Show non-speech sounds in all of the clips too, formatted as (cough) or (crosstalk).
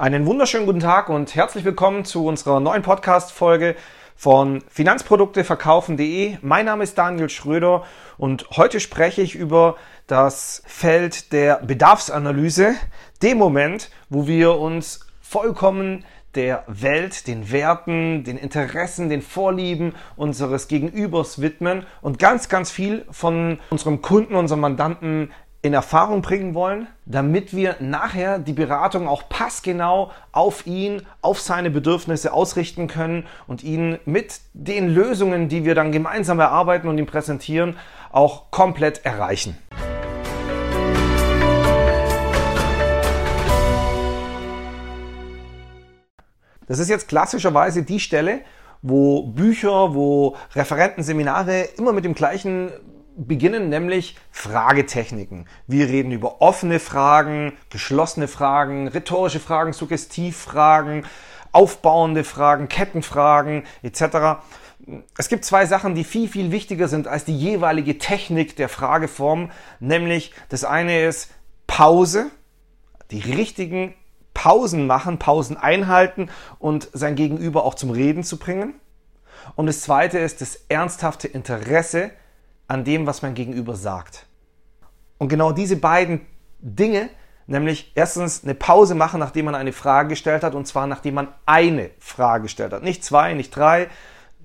Einen wunderschönen guten Tag und herzlich willkommen zu unserer neuen Podcast-Folge von Finanzprodukteverkaufen.de. Mein Name ist Daniel Schröder und heute spreche ich über das Feld der Bedarfsanalyse, dem Moment, wo wir uns vollkommen der Welt, den Werten, den Interessen, den Vorlieben unseres Gegenübers widmen und ganz, ganz viel von unserem Kunden, unserem Mandanten in Erfahrung bringen wollen, damit wir nachher die Beratung auch passgenau auf ihn, auf seine Bedürfnisse ausrichten können und ihn mit den Lösungen, die wir dann gemeinsam erarbeiten und ihm präsentieren, auch komplett erreichen. Das ist jetzt klassischerweise die Stelle, wo Bücher, wo Referenten, Seminare immer mit dem gleichen beginnen nämlich Fragetechniken. Wir reden über offene Fragen, geschlossene Fragen, rhetorische Fragen, Suggestivfragen, aufbauende Fragen, Kettenfragen etc. Es gibt zwei Sachen, die viel, viel wichtiger sind als die jeweilige Technik der Frageform. Nämlich das eine ist Pause, die richtigen Pausen machen, Pausen einhalten und sein Gegenüber auch zum Reden zu bringen. Und das zweite ist das ernsthafte Interesse an dem, was mein Gegenüber sagt. Und genau diese beiden Dinge, nämlich erstens eine Pause machen, nachdem man eine Frage gestellt hat, und zwar nachdem man eine Frage gestellt hat. Nicht zwei, nicht drei,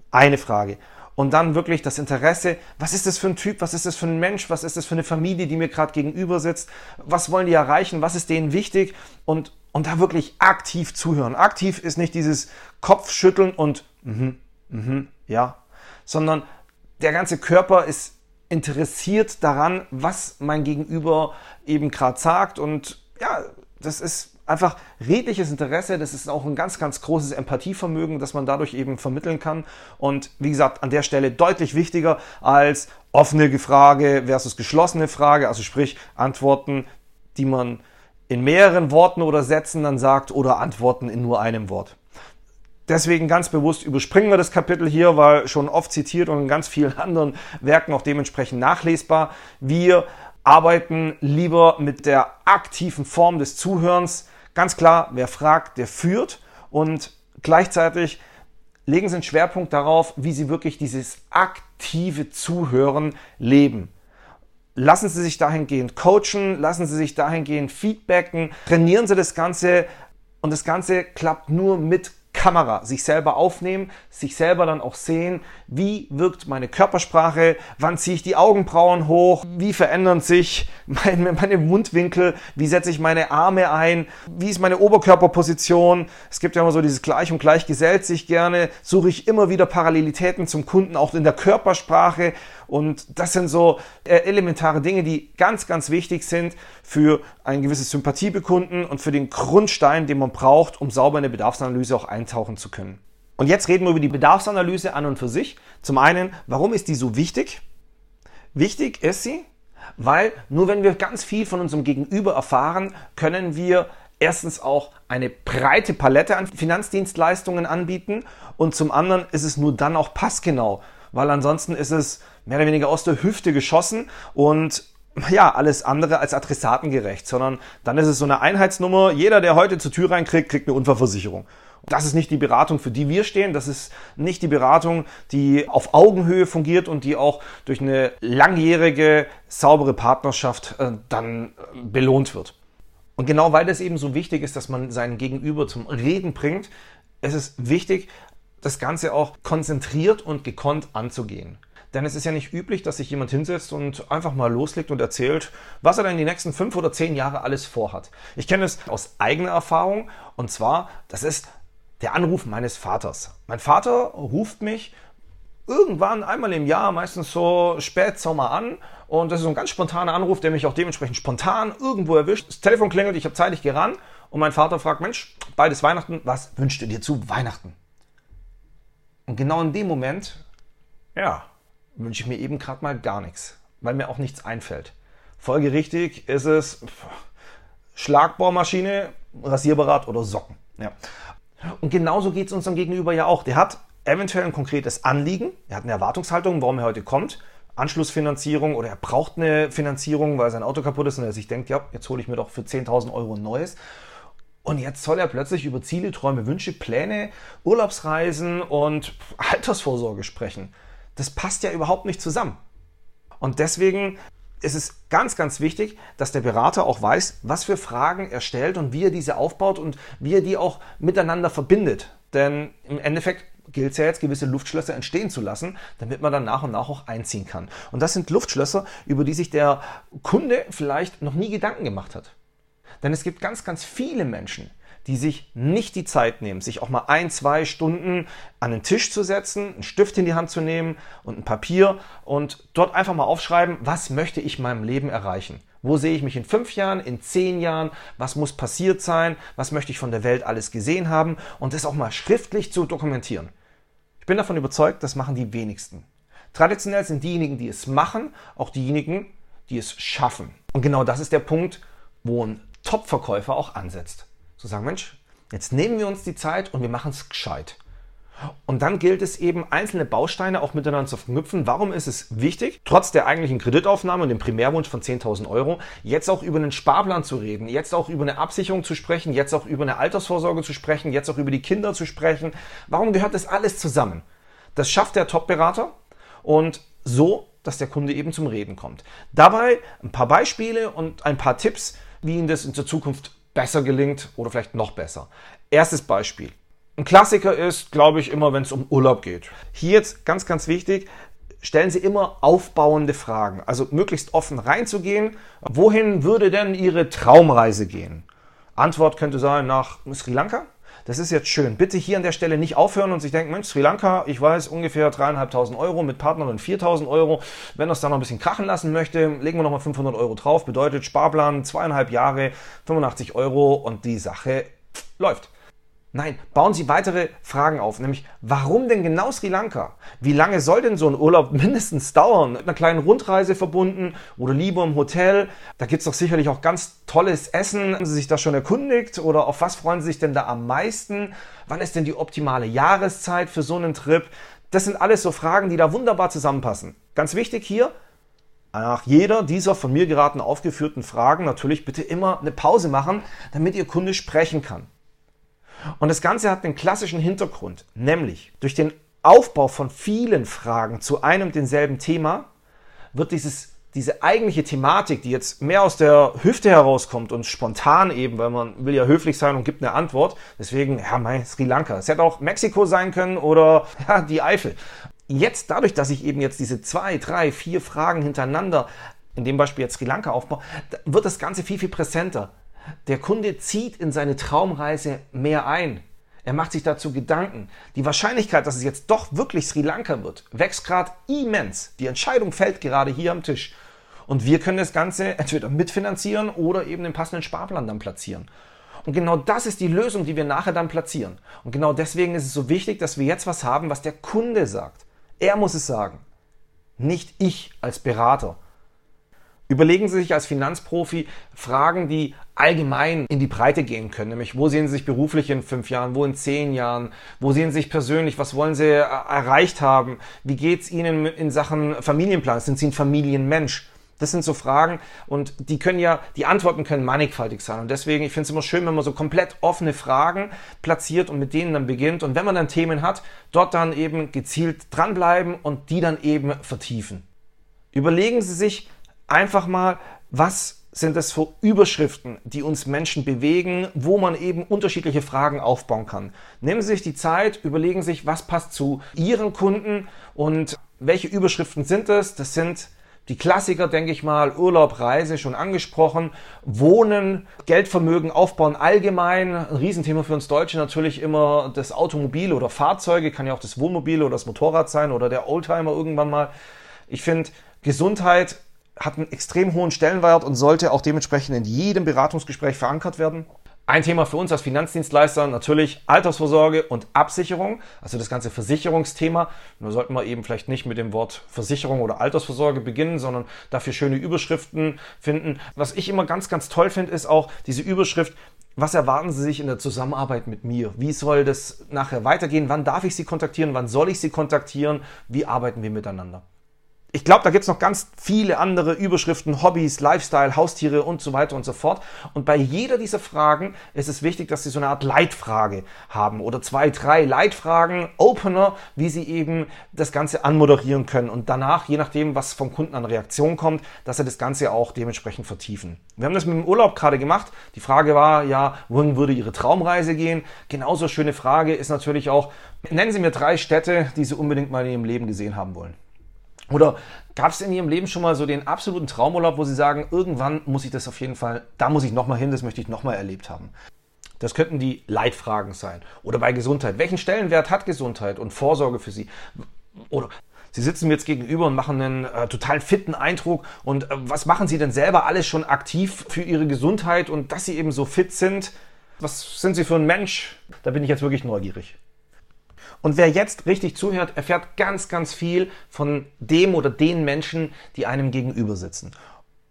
eine Frage. Und dann wirklich das Interesse, was ist das für ein Typ, was ist das für ein Mensch, was ist das für eine Familie, die mir gerade gegenüber sitzt, was wollen die erreichen, was ist denen wichtig und, und da wirklich aktiv zuhören. Aktiv ist nicht dieses Kopfschütteln und mhm, mhm, ja, sondern der ganze Körper ist interessiert daran, was mein Gegenüber eben gerade sagt. Und ja, das ist einfach redliches Interesse. Das ist auch ein ganz, ganz großes Empathievermögen, das man dadurch eben vermitteln kann. Und wie gesagt, an der Stelle deutlich wichtiger als offene Frage versus geschlossene Frage. Also sprich Antworten, die man in mehreren Worten oder Sätzen dann sagt oder Antworten in nur einem Wort. Deswegen ganz bewusst überspringen wir das Kapitel hier, weil schon oft zitiert und in ganz vielen (laughs) anderen Werken auch dementsprechend nachlesbar. Wir arbeiten lieber mit der aktiven Form des Zuhörens. Ganz klar, wer fragt, der führt und gleichzeitig legen Sie einen Schwerpunkt darauf, wie Sie wirklich dieses aktive Zuhören leben. Lassen Sie sich dahingehend coachen, lassen Sie sich dahingehend feedbacken, trainieren Sie das Ganze und das Ganze klappt nur mit Kamera, sich selber aufnehmen, sich selber dann auch sehen, wie wirkt meine Körpersprache, wann ziehe ich die Augenbrauen hoch, wie verändern sich (laughs) meine, meine Mundwinkel, wie setze ich meine Arme ein, wie ist meine Oberkörperposition. Es gibt ja immer so dieses Gleich und Gleich gesellt sich gerne, suche ich immer wieder Parallelitäten zum Kunden, auch in der Körpersprache. Und das sind so äh, elementare Dinge, die ganz, ganz wichtig sind für ein gewisses Sympathiebekunden und für den Grundstein, den man braucht, um sauber in eine Bedarfsanalyse auch eintauchen zu können. Und jetzt reden wir über die Bedarfsanalyse an und für sich. Zum einen, warum ist die so wichtig? Wichtig ist sie, weil nur wenn wir ganz viel von unserem Gegenüber erfahren, können wir erstens auch eine breite Palette an Finanzdienstleistungen anbieten und zum anderen ist es nur dann auch passgenau, weil ansonsten ist es mehr oder weniger aus der Hüfte geschossen und ja, alles andere als adressatengerecht, sondern dann ist es so eine Einheitsnummer. Jeder, der heute zur Tür reinkriegt, kriegt eine Unfallversicherung. Das ist nicht die Beratung, für die wir stehen. Das ist nicht die Beratung, die auf Augenhöhe fungiert und die auch durch eine langjährige, saubere Partnerschaft äh, dann äh, belohnt wird. Und genau weil das eben so wichtig ist, dass man seinen Gegenüber zum Reden bringt, ist es wichtig, das Ganze auch konzentriert und gekonnt anzugehen. Denn es ist ja nicht üblich, dass sich jemand hinsetzt und einfach mal loslegt und erzählt, was er dann die nächsten fünf oder zehn Jahre alles vorhat. Ich kenne es aus eigener Erfahrung und zwar, das ist der Anruf meines Vaters. Mein Vater ruft mich irgendwann einmal im Jahr, meistens so Spätsommer an. Und das ist so ein ganz spontaner Anruf, der mich auch dementsprechend spontan irgendwo erwischt. Das Telefon klingelt, ich habe zeitig gerannt und mein Vater fragt, Mensch, beides Weihnachten, was wünschst du dir zu Weihnachten? Und genau in dem Moment, ja, wünsche ich mir eben gerade mal gar nichts, weil mir auch nichts einfällt. Folgerichtig ist es Schlagbohrmaschine, Rasierberat oder Socken. Ja. Und genauso geht es unserem Gegenüber ja auch. Der hat eventuell ein konkretes Anliegen, er hat eine Erwartungshaltung, warum er heute kommt, Anschlussfinanzierung oder er braucht eine Finanzierung, weil sein Auto kaputt ist und er sich denkt, ja, jetzt hole ich mir doch für 10.000 Euro ein neues. Und jetzt soll er plötzlich über Ziele, Träume, Wünsche, Pläne, Urlaubsreisen und Altersvorsorge sprechen. Das passt ja überhaupt nicht zusammen. Und deswegen ist es ganz, ganz wichtig, dass der Berater auch weiß, was für Fragen er stellt und wie er diese aufbaut und wie er die auch miteinander verbindet. Denn im Endeffekt gilt es ja jetzt, gewisse Luftschlösser entstehen zu lassen, damit man dann nach und nach auch einziehen kann. Und das sind Luftschlösser, über die sich der Kunde vielleicht noch nie Gedanken gemacht hat. Denn es gibt ganz, ganz viele Menschen, die sich nicht die Zeit nehmen, sich auch mal ein, zwei Stunden an den Tisch zu setzen, einen Stift in die Hand zu nehmen und ein Papier und dort einfach mal aufschreiben, was möchte ich in meinem Leben erreichen? Wo sehe ich mich in fünf Jahren, in zehn Jahren? Was muss passiert sein? Was möchte ich von der Welt alles gesehen haben? Und das auch mal schriftlich zu dokumentieren. Ich bin davon überzeugt, das machen die wenigsten. Traditionell sind diejenigen, die es machen, auch diejenigen, die es schaffen. Und genau das ist der Punkt, wo ein Top-Verkäufer auch ansetzt. Zu sagen, Mensch, jetzt nehmen wir uns die Zeit und wir machen es gescheit. Und dann gilt es eben, einzelne Bausteine auch miteinander zu verknüpfen. Warum ist es wichtig, trotz der eigentlichen Kreditaufnahme und dem Primärwunsch von 10.000 Euro, jetzt auch über einen Sparplan zu reden, jetzt auch über eine Absicherung zu sprechen, jetzt auch über eine Altersvorsorge zu sprechen, jetzt auch über die Kinder zu sprechen? Warum gehört das alles zusammen? Das schafft der Top-Berater und so, dass der Kunde eben zum Reden kommt. Dabei ein paar Beispiele und ein paar Tipps, wie Ihnen das in der Zukunft besser gelingt oder vielleicht noch besser. Erstes Beispiel. Ein Klassiker ist, glaube ich, immer, wenn es um Urlaub geht. Hier jetzt ganz, ganz wichtig, stellen Sie immer aufbauende Fragen. Also möglichst offen reinzugehen. Wohin würde denn Ihre Traumreise gehen? Antwort könnte sein nach Sri Lanka. Das ist jetzt schön. Bitte hier an der Stelle nicht aufhören und sich denken, Mensch, Sri Lanka, ich weiß, ungefähr dreieinhalbtausend Euro, mit Partnerin 4.000 Euro. Wenn es dann noch ein bisschen krachen lassen möchte, legen wir nochmal 500 Euro drauf. Bedeutet Sparplan, zweieinhalb Jahre, 85 Euro und die Sache läuft. Nein, bauen Sie weitere Fragen auf, nämlich warum denn genau Sri Lanka? Wie lange soll denn so ein Urlaub (laughs) mindestens dauern? Mit einer kleinen Rundreise verbunden oder lieber im Hotel? Da gibt es doch sicherlich auch ganz tolles Essen. Haben Sie sich das schon erkundigt oder auf was freuen Sie sich denn da am meisten? Wann ist denn die optimale Jahreszeit für so einen Trip? Das sind alles so Fragen, die da wunderbar zusammenpassen. Ganz wichtig hier, nach jeder dieser von mir geraten aufgeführten Fragen natürlich bitte immer eine Pause machen, damit Ihr Kunde sprechen kann. Und das Ganze hat den klassischen Hintergrund, nämlich durch den Aufbau von vielen Fragen zu einem denselben Thema wird dieses, diese eigentliche Thematik, die jetzt mehr aus der Hüfte herauskommt und spontan eben, weil man will ja höflich sein und gibt eine Antwort, deswegen, ja, mein Sri Lanka. Es hätte auch Mexiko sein können oder ja, die Eifel. Jetzt dadurch, dass ich eben jetzt diese zwei, drei, vier Fragen hintereinander, in dem Beispiel jetzt Sri Lanka aufbaue, wird das Ganze viel, viel präsenter. Der Kunde zieht in seine Traumreise mehr ein. Er macht sich dazu Gedanken. Die Wahrscheinlichkeit, dass es jetzt doch wirklich Sri Lanka wird, wächst gerade immens. Die Entscheidung fällt gerade hier am Tisch. Und wir können das Ganze entweder mitfinanzieren oder eben den passenden Sparplan dann platzieren. Und genau das ist die Lösung, die wir nachher dann platzieren. Und genau deswegen ist es so wichtig, dass wir jetzt was haben, was der Kunde sagt. Er muss es sagen. Nicht ich als Berater. Überlegen Sie sich als Finanzprofi Fragen, die allgemein in die Breite gehen können, nämlich wo sehen Sie sich beruflich in fünf Jahren, wo in zehn Jahren, wo sehen Sie sich persönlich, was wollen Sie erreicht haben, wie geht es Ihnen in Sachen Familienplan, sind Sie ein Familienmensch? Das sind so Fragen und die können ja, die Antworten können mannigfaltig sein. Und deswegen, ich finde es immer schön, wenn man so komplett offene Fragen platziert und mit denen dann beginnt. Und wenn man dann Themen hat, dort dann eben gezielt dranbleiben und die dann eben vertiefen. Überlegen Sie sich, einfach mal, was sind das für Überschriften, die uns Menschen bewegen, wo man eben unterschiedliche Fragen aufbauen kann. Nehmen Sie sich die Zeit, überlegen sich, was passt zu Ihren Kunden und welche Überschriften sind das? Das sind die Klassiker, denke ich mal, Urlaub, Reise schon angesprochen, Wohnen, Geldvermögen aufbauen allgemein. Ein Riesenthema für uns Deutsche natürlich immer das Automobil oder Fahrzeuge, kann ja auch das Wohnmobil oder das Motorrad sein oder der Oldtimer irgendwann mal. Ich finde, Gesundheit hat einen extrem hohen Stellenwert und sollte auch dementsprechend in jedem Beratungsgespräch verankert werden. Ein Thema für uns als Finanzdienstleister natürlich Altersvorsorge und Absicherung, also das ganze Versicherungsthema. Nur sollten wir eben vielleicht nicht mit dem Wort Versicherung oder Altersvorsorge beginnen, sondern dafür schöne Überschriften finden. Was ich immer ganz, ganz toll finde, ist auch diese Überschrift, was erwarten Sie sich in der Zusammenarbeit mit mir? Wie soll das nachher weitergehen? Wann darf ich Sie kontaktieren? Wann soll ich Sie kontaktieren? Wie arbeiten wir miteinander? Ich glaube, da gibt es noch ganz viele andere Überschriften, Hobbys, Lifestyle, Haustiere und so weiter und so fort. Und bei jeder dieser Fragen ist es wichtig, dass Sie so eine Art Leitfrage haben oder zwei, drei Leitfragen, Opener, wie Sie eben das Ganze anmoderieren können und danach, je nachdem, was vom Kunden an Reaktion kommt, dass Sie das Ganze auch dementsprechend vertiefen. Wir haben das mit dem Urlaub gerade gemacht. Die Frage war ja, wohin würde Ihre Traumreise gehen? Genauso schöne Frage ist natürlich auch, nennen Sie mir drei Städte, die Sie unbedingt mal in Ihrem Leben gesehen haben wollen. Oder gab es in Ihrem Leben schon mal so den absoluten Traumurlaub, wo Sie sagen, irgendwann muss ich das auf jeden Fall, da muss ich nochmal hin, das möchte ich nochmal erlebt haben? Das könnten die Leitfragen sein. Oder bei Gesundheit. Welchen Stellenwert hat Gesundheit und Vorsorge für Sie? Oder Sie sitzen mir jetzt gegenüber und machen einen äh, total fitten Eindruck. Und äh, was machen Sie denn selber alles schon aktiv für Ihre Gesundheit und dass Sie eben so fit sind? Was sind Sie für ein Mensch? Da bin ich jetzt wirklich neugierig. Und wer jetzt richtig zuhört, erfährt ganz, ganz viel von dem oder den Menschen, die einem gegenüber sitzen.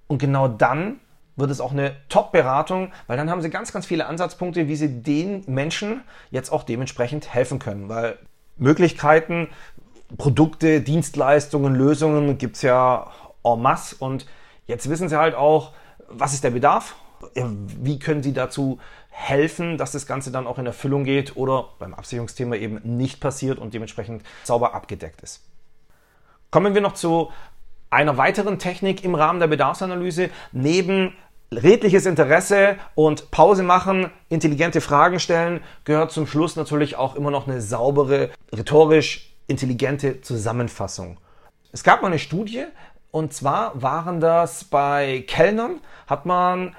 Und genau dann wird es auch eine Top-Beratung, weil dann haben sie ganz, ganz viele Ansatzpunkte, wie sie den Menschen jetzt auch dementsprechend helfen können. Weil Möglichkeiten, Produkte, Dienstleistungen, Lösungen gibt es ja en masse. Und jetzt wissen sie halt auch, was ist der Bedarf, wie können sie dazu helfen, dass das Ganze dann auch in Erfüllung geht oder beim Absicherungsthema eben nicht passiert und dementsprechend sauber abgedeckt ist. Kommen wir noch zu einer weiteren Technik im Rahmen der Bedarfsanalyse. Neben redliches Interesse und Pause machen, intelligente Fragen stellen, gehört zum Schluss natürlich auch immer noch eine saubere, rhetorisch intelligente Zusammenfassung. Es gab mal eine Studie, und zwar waren das bei Kellnern, hat man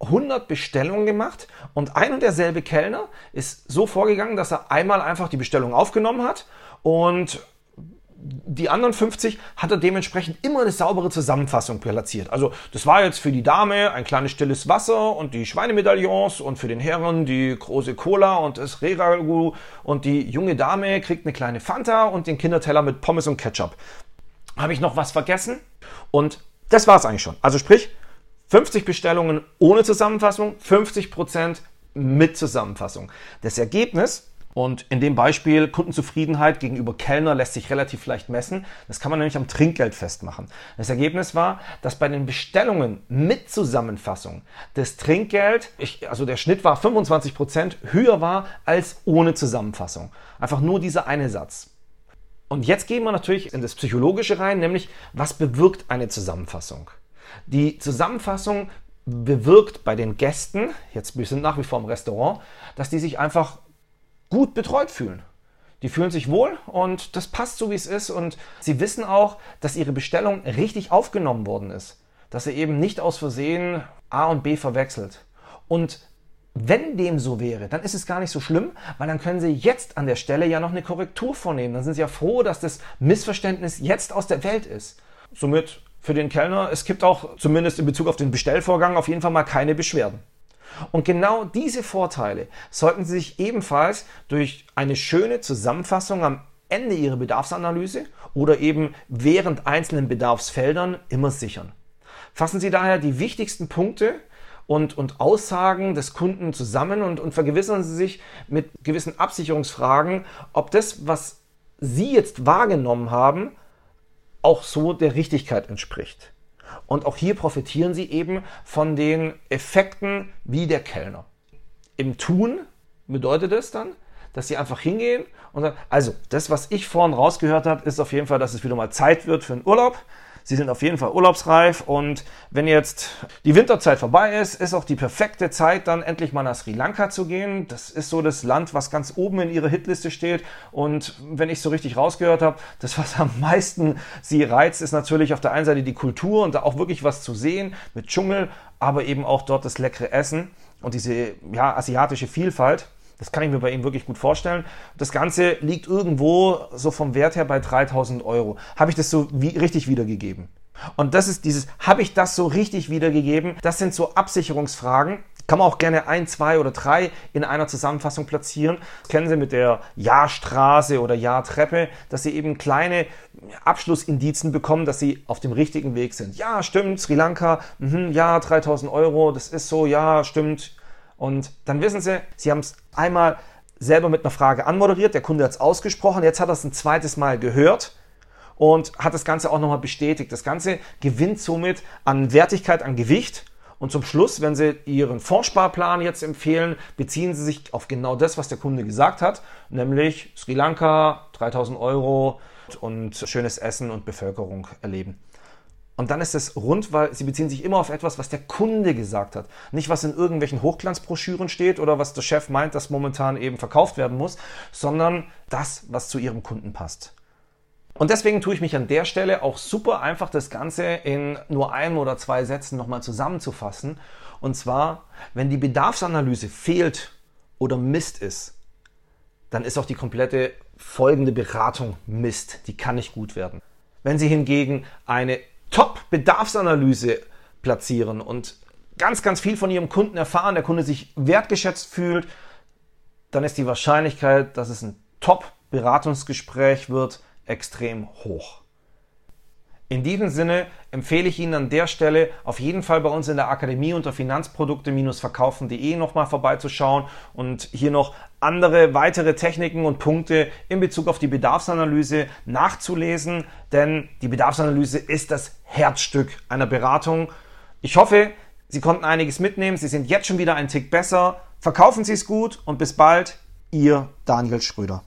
100 Bestellungen gemacht und ein und derselbe Kellner ist so vorgegangen, dass er einmal einfach die Bestellung aufgenommen hat und die anderen 50 hat er dementsprechend immer eine saubere Zusammenfassung platziert. Also das war jetzt für die Dame ein kleines stilles Wasser und die Schweinemedaillons und für den Herren die große Cola und das Reragu und die junge Dame kriegt eine kleine Fanta und den Kinderteller mit Pommes und Ketchup. Habe ich noch was vergessen? Und das war es eigentlich schon. Also sprich, 50 Bestellungen ohne Zusammenfassung, 50 Prozent mit Zusammenfassung. Das Ergebnis, und in dem Beispiel Kundenzufriedenheit gegenüber Kellner lässt sich relativ leicht messen. Das kann man nämlich am Trinkgeld festmachen. Das Ergebnis war, dass bei den Bestellungen mit Zusammenfassung das Trinkgeld, ich, also der Schnitt war 25 Prozent höher war als ohne Zusammenfassung. Einfach nur dieser eine Satz. Und jetzt gehen wir natürlich in das Psychologische rein, nämlich was bewirkt eine Zusammenfassung? Die Zusammenfassung bewirkt bei den Gästen, jetzt wir sind nach wie vor im Restaurant, dass die sich einfach gut betreut fühlen. Die fühlen sich wohl und das passt so, wie es ist. Und sie wissen auch, dass ihre Bestellung richtig aufgenommen worden ist. Dass er eben nicht aus Versehen A und B verwechselt. Und wenn dem so wäre, dann ist es gar nicht so schlimm, weil dann können Sie jetzt an der Stelle ja noch eine Korrektur vornehmen. Dann sind Sie ja froh, dass das Missverständnis jetzt aus der Welt ist. Somit für den Kellner, es gibt auch zumindest in Bezug auf den Bestellvorgang auf jeden Fall mal keine Beschwerden. Und genau diese Vorteile sollten Sie sich ebenfalls durch eine schöne Zusammenfassung am Ende Ihrer Bedarfsanalyse oder eben während einzelnen Bedarfsfeldern immer sichern. Fassen Sie daher die wichtigsten Punkte und, und Aussagen des Kunden zusammen und, und vergewissern Sie sich mit gewissen Absicherungsfragen, ob das, was Sie jetzt wahrgenommen haben, auch so der Richtigkeit entspricht. Und auch hier profitieren sie eben von den Effekten wie der Kellner. Im Tun bedeutet es dann, dass sie einfach hingehen und sagen, also das, was ich vorhin rausgehört habe, ist auf jeden Fall, dass es wieder mal Zeit wird für einen Urlaub. Sie sind auf jeden Fall urlaubsreif und wenn jetzt die Winterzeit vorbei ist, ist auch die perfekte Zeit, dann endlich mal nach Sri Lanka zu gehen. Das ist so das Land, was ganz oben in ihrer Hitliste steht. Und wenn ich so richtig rausgehört habe, das, was am meisten sie reizt, ist natürlich auf der einen Seite die Kultur und da auch wirklich was zu sehen mit Dschungel, aber eben auch dort das leckere Essen und diese ja, asiatische Vielfalt. Das kann ich mir bei ihm wirklich gut vorstellen. Das Ganze liegt irgendwo so vom Wert her bei 3000 Euro. Habe ich das so wie, richtig wiedergegeben? Und das ist dieses, habe ich das so richtig wiedergegeben? Das sind so Absicherungsfragen. Kann man auch gerne ein, zwei oder drei in einer Zusammenfassung platzieren. Das kennen Sie mit der Ja-Straße oder Ja-Treppe, dass Sie eben kleine Abschlussindizen bekommen, dass Sie auf dem richtigen Weg sind. Ja, stimmt, Sri Lanka, mh, ja, 3000 Euro, das ist so, ja, stimmt, und dann wissen Sie, Sie haben es einmal selber mit einer Frage anmoderiert, der Kunde hat es ausgesprochen, jetzt hat er es ein zweites Mal gehört und hat das Ganze auch nochmal bestätigt. Das Ganze gewinnt somit an Wertigkeit, an Gewicht. Und zum Schluss, wenn Sie Ihren Fondssparplan jetzt empfehlen, beziehen Sie sich auf genau das, was der Kunde gesagt hat, nämlich Sri Lanka, 3000 Euro und schönes Essen und Bevölkerung erleben. Und dann ist es rund, weil sie beziehen sich immer auf etwas, was der Kunde gesagt hat. Nicht, was in irgendwelchen Hochglanzbroschüren steht oder was der Chef meint, dass momentan eben verkauft werden muss, sondern das, was zu ihrem Kunden passt. Und deswegen tue ich mich an der Stelle auch super einfach, das Ganze in nur ein oder zwei Sätzen nochmal zusammenzufassen. Und zwar, wenn die Bedarfsanalyse fehlt oder Mist ist, dann ist auch die komplette folgende Beratung Mist. Die kann nicht gut werden. Wenn Sie hingegen eine Top-Bedarfsanalyse platzieren und ganz, ganz viel von Ihrem Kunden erfahren, der Kunde sich wertgeschätzt fühlt, dann ist die Wahrscheinlichkeit, dass es ein Top-Beratungsgespräch wird, extrem hoch. In diesem Sinne empfehle ich Ihnen an der Stelle auf jeden Fall bei uns in der Akademie unter Finanzprodukte-verkaufen.de nochmal vorbeizuschauen und hier noch andere weitere Techniken und Punkte in Bezug auf die Bedarfsanalyse nachzulesen, denn die Bedarfsanalyse ist das Herzstück einer Beratung. Ich hoffe, Sie konnten einiges mitnehmen, Sie sind jetzt schon wieder ein Tick besser. Verkaufen Sie es gut und bis bald, Ihr Daniel Schröder.